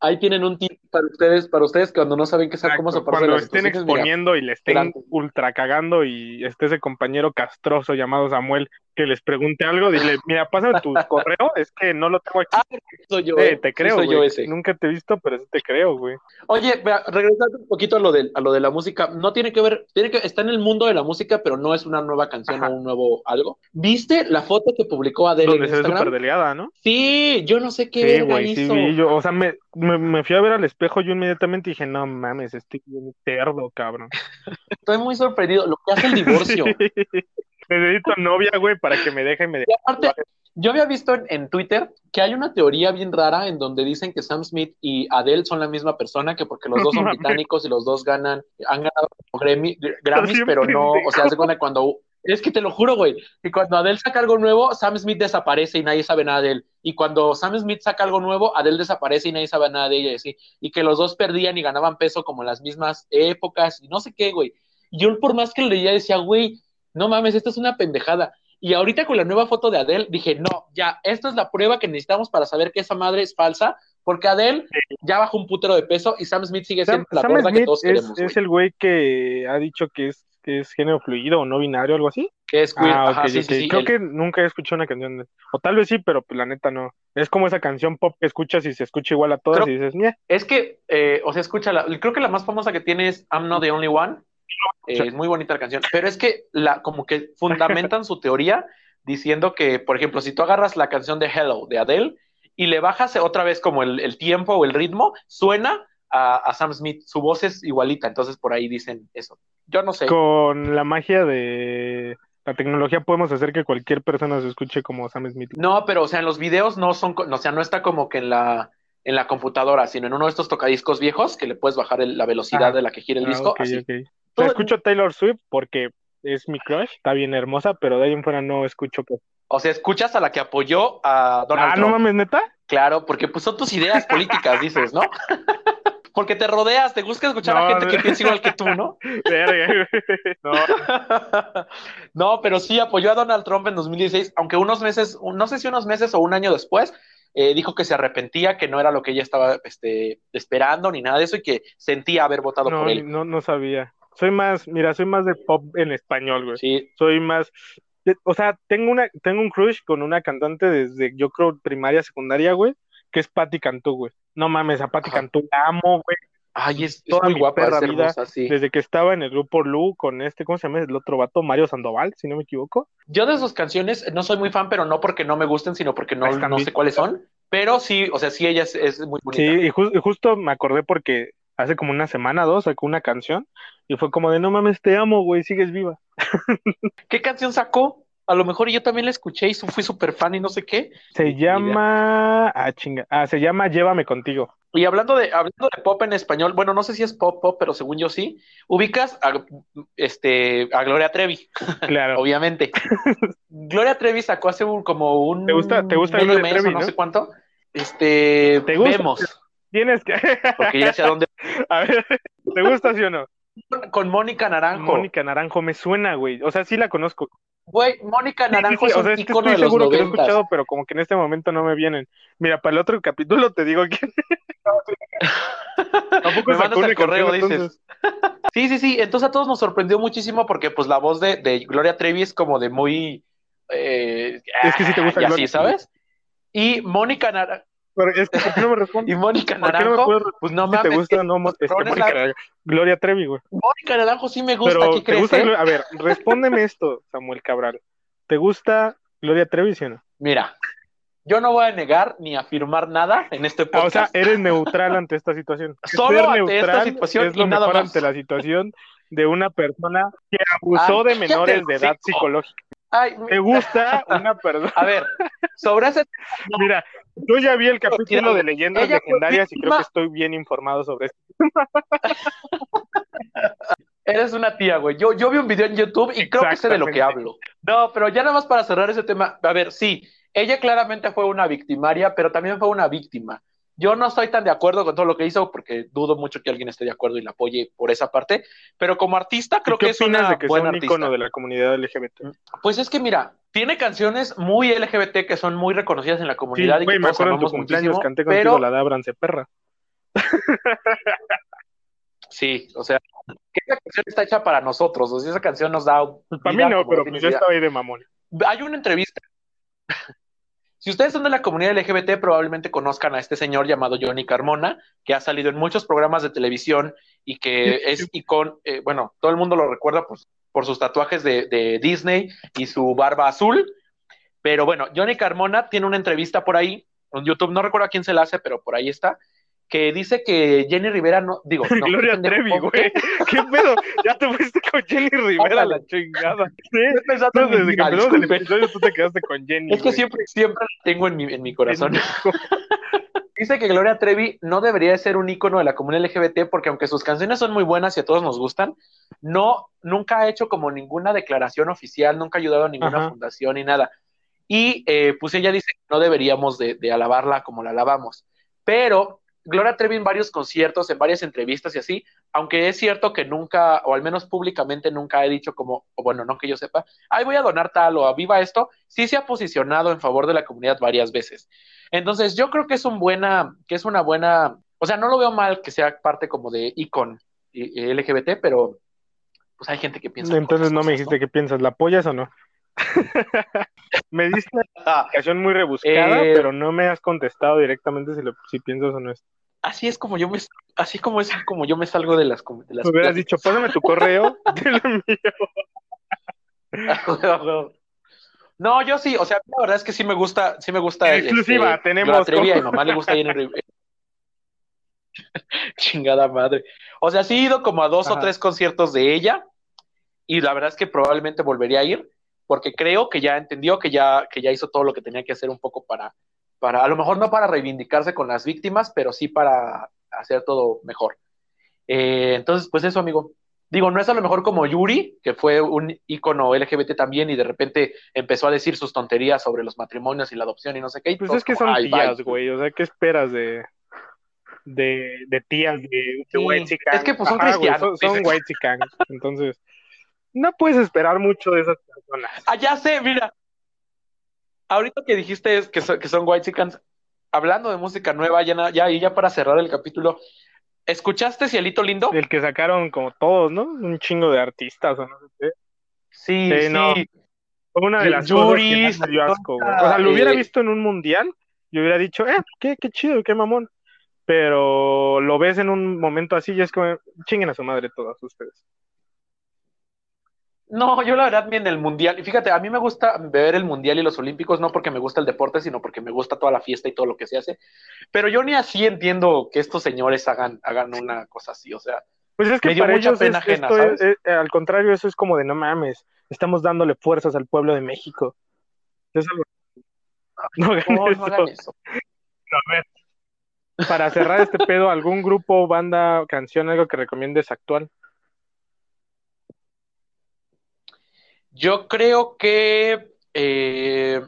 Ahí tienen un tip para ustedes, para ustedes cuando no saben qué saber cómo de Cuando estén mira, exponiendo y le estén grande. ultra cagando y esté ese compañero castroso llamado Samuel que les pregunte algo, dile, mira, pásame tu correo, es que no lo tengo aquí. Ah, soy yo, Eh, te creo, soy yo ese. Nunca te he visto, pero sí te creo, güey. Oye, vea, regresando un poquito a lo de, a lo de la música, no tiene que ver, tiene que, está en el mundo de la música, pero no es una nueva canción Ajá. o un nuevo algo. ¿Viste la foto que publicó Adele Donde en se ve Instagram? delgada, ¿no? Sí, yo no sé qué Sí, güey, sí hizo. vi. Yo, o sea, me, me, me fui a ver al espejo yo inmediatamente dije, no mames, estoy bien cerdo, cabrón. Estoy muy sorprendido. Lo que hace el divorcio. Sí. Necesito novia, güey, para que me deje y me deje. Y aparte, yo había visto en, en Twitter que hay una teoría bien rara en donde dicen que Sam Smith y Adele son la misma persona, que porque los dos son británicos y los dos ganan, han ganado Grammy- Grammys, pero no, o sea, hace cuenta cuando, es que te lo juro, güey, que cuando Adele saca algo nuevo, Sam Smith desaparece y nadie sabe nada de él. Y cuando Sam Smith saca algo nuevo, Adele desaparece y nadie sabe nada de ella y así. Y que los dos perdían y ganaban peso como en las mismas épocas y no sé qué, güey. Y Yo por más que lo leía decía, güey, no mames, esto es una pendejada. Y ahorita con la nueva foto de Adele dije, no, ya, esta es la prueba que necesitamos para saber que esa madre es falsa, porque Adele ya bajó un putero de peso y Sam Smith sigue siendo Sam, la Sam que todos es, queremos, es güey. el güey que ha dicho que es, que es género fluido o no binario, algo así. Que es queer, Ah, ajá, sí, sí, sí, Creo que nunca he escuchado una canción de O tal vez sí, pero pues la neta no. Es como esa canción pop que escuchas y se escucha igual a todas Creo- y dices, "Ñe". Es que, eh, o sea, escucha, la, creo que la más famosa que tiene es I'm Not the Only One. Eh, es muy bonita la canción, pero es que la, como que fundamentan su teoría diciendo que, por ejemplo, si tú agarras la canción de Hello de Adele y le bajas otra vez como el, el tiempo o el ritmo, suena a, a Sam Smith, su voz es igualita, entonces por ahí dicen eso. Yo no sé. Con la magia de la tecnología podemos hacer que cualquier persona se escuche como Sam Smith. No, pero o sea, en los videos no son, o sea, no está como que en la en la computadora, sino en uno de estos tocadiscos viejos que le puedes bajar el- la velocidad Ah. de la que gira el Ah, disco. ok, así. ok. O sea, escucho Taylor Swift porque es mi crush, está bien hermosa, pero de ahí en fuera no escucho que... O sea, escuchas a la que apoyó a Donald Ah, no Trump. mames, neta. Claro, porque pues son tus ideas políticas, dices, ¿no? Porque te rodeas, te gusta escuchar a gente que piensa igual que tú, ¿no? No, no, pero sí apoyó a Donald Trump en 2016, aunque unos meses, no sé si unos meses o un año después, eh, dijo que se arrepentía, que no era lo que ella estaba este, esperando ni nada de eso y que sentía haber votado no, por él. no, no sabía. Soy más, mira, soy más de pop en español, güey. Sí, Soy más, de- o sea, tengo una, tengo un crush con una cantante desde, yo creo, primaria, secundaria, güey, que es Patti Cantú, güey. No mames, a Patti Ajá. Cantú la amo, güey. ay, es, es Toda muy mi guapa, perra es vida, sí. Desde que estaba en el grupo Lu con este, ¿cómo se llama? El otro vato, Mario Sandoval, si no me equivoco. Yo de sus canciones no soy muy fan, pero no porque no me gusten, sino porque no, sé cuáles son. Pero sí, o sea, sí, ella es, es muy bonita. Sí, y, ju- y justo me acordé porque hace como una semana, dos, sacó una canción y fue como de, no mames, te amo, güey, sigues viva. ¿Qué canción sacó? A lo mejor yo también la escuché y fui súper fan y no sé qué. Se llama, ah, chinga, ah, se llama Llévame contigo. Y hablando de, hablando de pop en español, bueno, no sé si es pop, pop, pero según yo sí, ubicas a, este, a Gloria Trevi, Claro. obviamente. Gloria Trevi sacó hace un- como un ¿Te gusta- te gusta medio Gloria mes Trevi, o no, no? sé cuánto. Este, ¿Te gusta? vemos, Tienes que, porque ya sé a dónde. a ver, ¿te gusta sí o no? Con Mónica Naranjo. Mónica Naranjo, me suena, güey. O sea, sí la conozco. Güey, Mónica Sí, Naranjo sí, sí, es o sea, es estoy de los seguro que lo he escuchado, pero como que en este momento no me vienen. Mira, para el otro capítulo te digo que tampoco Me mandas el correo, canción, dices. entonces. Sí, sí, sí. Entonces a todos nos sorprendió muchísimo porque pues la voz de, de Gloria Trevi es como de muy... eh, Es que sí te gusta y así, ¿sabes? Y Mónica Naranjo... Pero es que ¿por qué no me respondes? Y Mónica ¿Por qué no me Naranjo, pues no si te gusta no este, Mónica Naranjo? Gloria Trevi, güey. Mónica Naranjo sí me gusta, Pero ¿qué ¿te crees? gusta? eh? Glo- A ver, respóndeme esto, Samuel Cabral. ¿Te gusta Gloria Trevi, sí o no? Mira, yo no voy a negar ni afirmar nada en este Ah, podcast. o sea, eres neutral ante esta situación. Solo Ser ante esta neutral situación es lo y nada mejor más. ante la situación de una persona que abusó Ay, de menores de edad psicológica. Ay, ¿Te gusta una persona? a ver, sobre ese Mira, yo ya vi el capítulo de leyendas Ella legendarias y creo que estoy bien informado sobre esto. Eres una tía, güey. Yo, yo vi un video en YouTube y creo que sé de lo que hablo. No, pero ya nada más para cerrar ese tema. A ver, sí, ella claramente fue una victimaria, pero también fue una víctima. Yo no estoy tan de acuerdo con todo lo que hizo porque dudo mucho que alguien esté de acuerdo y la apoye por esa parte. Pero como artista, creo ¿Y ¿Qué que es opinas una de que sea buena un artista. icono de la comunidad LGBT? Pues es que mira, tiene canciones muy LGBT que son muy reconocidas en la comunidad Sí, y güey, que me acuerdo en tu cumpleaños canté contigo pero la de Ábranse perra. sí, o sea, que esa canción está hecha para nosotros. O sea, esa canción nos da. Pues para mí no, pero pues yo estaba ahí de mamón. Hay una entrevista. Si ustedes son de la comunidad LGBT, probablemente conozcan a este señor llamado Johnny Carmona, que ha salido en muchos programas de televisión y que es icon, eh, bueno, todo el mundo lo recuerda por sus tatuajes de, de Disney y su barba azul. Pero bueno, Johnny Carmona tiene una entrevista por ahí, en YouTube, no recuerdo a quién se la hace, pero por ahí está, que dice que Jenny Rivera no, digo, no, Gloria Trevi, ¿con güey. ¿Qué pedo? Ya te fuiste con Jenny Rivera, la chingada. Sí. No, desde que empezamos el episodio tú te quedaste con Jenny. Es que güey. siempre, siempre la tengo en mi, en mi corazón. Dice que Gloria Trevi no debería de ser un ícono de la comunidad LGBT porque aunque sus canciones son muy buenas y a todos nos gustan, no, nunca ha hecho como ninguna declaración oficial, nunca ha ayudado a ninguna Ajá. fundación ni nada. Y eh, pues ella dice que no deberíamos de, de alabarla como la alabamos. Pero Gloria Trevi en varios conciertos, en varias entrevistas y así, aunque es cierto que nunca, o al menos públicamente nunca he dicho como, o bueno, no que yo sepa, ay, voy a donar tal o viva esto, sí se ha posicionado en favor de la comunidad varias veces. Entonces, yo creo que es un buena, que es una buena, o sea, no lo veo mal que sea parte como de icon y- y LGBT, pero pues hay gente que piensa. Entonces no me dijiste qué piensas, ¿la apoyas o no? me diste una Ah, explicación muy rebuscada, Eh, pero no me has contestado directamente si, lo, si piensas o no. Así es como yo me, así como es como yo me salgo de las, de las Me hubieras pláticas. dicho, pásame tu correo, lo envío. No, yo sí, o sea, la verdad es que sí me gusta, sí me gusta. Exclusiva, este, tenemos Trevi, a mamá le gusta Jenny Rivera. Chingada madre. O sea, sí he ido como a dos o tres conciertos de ella y la verdad es que probablemente volvería a ir porque creo que ya entendió que ya, que ya hizo todo lo que tenía que hacer un poco para, para, a lo mejor no para reivindicarse con las víctimas, pero sí para hacer todo mejor. Eh, entonces, pues eso, amigo. Digo, no es a lo mejor como Yuri, que fue un ícono LGBT también y de repente empezó a decir sus tonterías sobre los matrimonios y la adopción y no sé qué. y Pues es que como, son "Ay, tías, bye". güey. O sea, ¿qué esperas de, de, de tías de, de Sí, whitexican? es que, pues, son Ajá, cristianos, son, son. Entonces, no puedes esperar mucho de esas personas. Ah, ya sé, mira. Ahorita que dijiste es que, son, que son White hablando de música nueva, ya, ya, y ya para cerrar el capítulo, ¿escuchaste Cielito Lindo? El que sacaron como todos, ¿no? Un chingo de artistas o no sé qué. Sí, Sí, sí. no. Fue una de las cosas que Yuri, más me dio asco, güey. O sea, lo hubiera eh, visto en un mundial y hubiera dicho, eh, qué, qué chido, qué mamón. Pero lo ves en un momento así y es como, chinguen a su madre todas ustedes. No, yo la verdad ni en el mundial. Y fíjate, a mí me gusta ver el mundial y los olímpicos, no porque me gusta el deporte, sino porque me gusta toda la fiesta y todo lo que se hace. Pero yo ni así entiendo que estos señores hagan, hagan una cosa así. O sea, Pues es que Me dio para mucha ellos pena es- ajena, esto es- ¿sabes? es- al contrario, eso es como de no mames, estamos dándole fuerzas al pueblo de México. No hagan no, eso. no hagan eso. A ver, para cerrar este pedo, ¿algún grupo, banda, canción, algo que recomiendes actual? Yo creo que eh,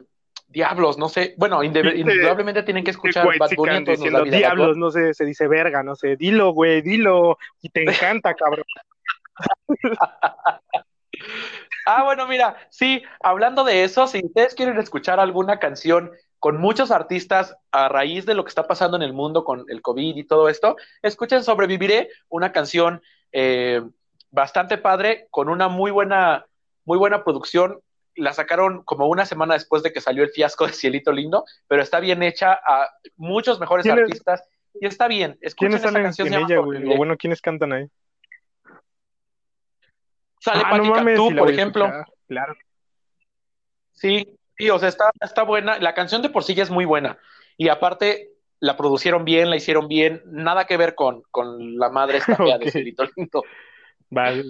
Diablos, no sé. Bueno, indudablemente tienen que escuchar Bad Bunny, diciendo diablos, no sé, se dice verga, no sé, dilo, güey, dilo, y te encanta, cabrón. Ah, bueno, mira, sí, hablando de eso, si ustedes quieren escuchar alguna canción con muchos artistas a raíz de lo que está pasando en el mundo con el COVID y todo esto, escuchen Sobreviviré, una canción eh, bastante padre, con una muy buena, muy buena producción la sacaron como una semana después de que salió el fiasco de Cielito Lindo, pero está bien hecha a muchos mejores artistas y está bien. Escuchen ¿Quiénes salen canción. en ella, güey? O bueno, ¿quiénes cantan ahí? Sale Ah, Pati no mames, Cantú, por ejemplo. Claro. Sí, sí, o sea, está, está buena. La canción de por sí ya es muy buena. Y aparte, la producieron bien, la hicieron bien. Nada que ver con, con la madre esta de Cielito Lindo. Vale.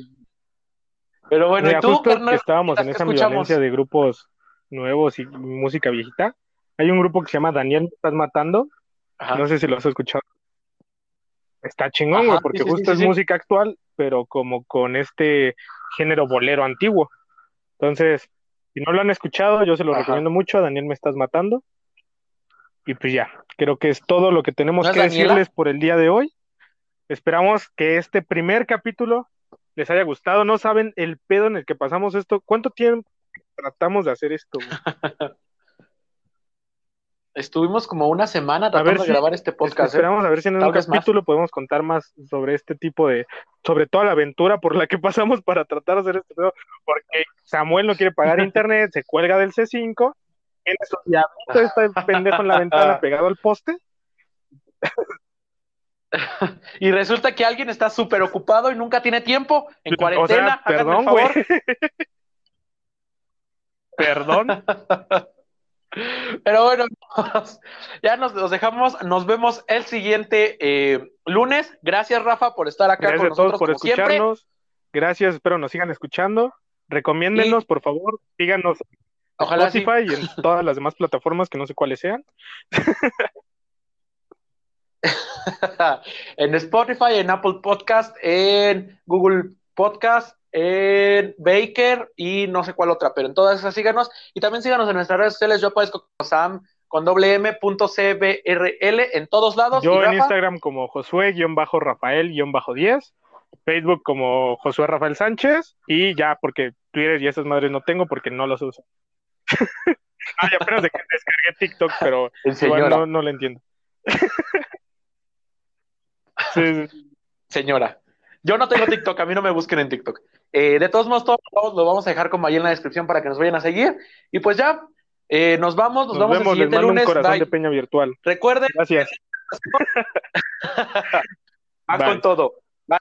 Pero bueno, Mira, ¿y tú, justo carnal? que estábamos en ¿Qué esa ambivalencia de grupos nuevos y música viejita. Hay un grupo que se llama Daniel Me Estás Matando. Ajá. No sé si lo has escuchado. Está chingón, güey, porque sí, justo sí, es sí. música actual, pero como con este género bolero antiguo. Entonces, si no lo han escuchado, yo se lo Ajá. recomiendo mucho. Daniel Me Estás Matando. Y pues ya, creo que es todo lo que tenemos ¿No es que Daniela? decirles por el día de hoy. Esperamos que este primer capítulo les haya gustado. No saben el pedo en el que pasamos esto. ¿Cuánto tiempo tratamos de hacer esto? Estuvimos como una semana ver tratando de grabar este podcast. ¿eh? Esperamos a ver si en un más. capítulo podemos contar más sobre este tipo de, sobre toda la aventura por la que pasamos para tratar de hacer este pedo, porque Samuel no quiere pagar internet, se cuelga del C5, tiene su diablito, está el pendejo en la ventana pegado al poste. Y resulta que alguien está súper ocupado y nunca tiene tiempo. En O cuarentena, sea, háganme perdón, güey. Perdón. Pero bueno, ya nos, nos dejamos, nos vemos el siguiente eh, lunes. Gracias, Rafa, por estar acá Gracias con a todos nosotros por siempre. escucharnos. Gracias, espero nos sigan escuchando. Recomiéndennos, por favor. Síganos en Ojalá sí. Spotify y en todas las demás plataformas que no sé cuáles sean. en Spotify, en Apple Podcast, en Google Podcast, en Baker y no sé cuál otra, pero en todas esas síganos. Y también síganos en nuestras redes sociales. Yo aparezco como Sam con doble M punto CBRL en todos lados. Yo en Instagram como Josué-Rafael-10, Facebook como Josué Rafael Sánchez y ya, porque Twitter y esas madres no tengo porque no los uso. Ay, apenas de que descargué TikTok, pero igual no, no lo entiendo. Sí, sí. señora. Yo no tengo TikTok, a mí no me busquen en TikTok. Eh, de todos modos, todos lo vamos a dejar como ahí en la descripción para que nos vayan a seguir. Y pues ya, eh, nos vamos, nos, Nos vemos vemos, el les siguiente un lunes. corazón Bye. de peña virtual. Recuerden, Gracias. con todo. Bye.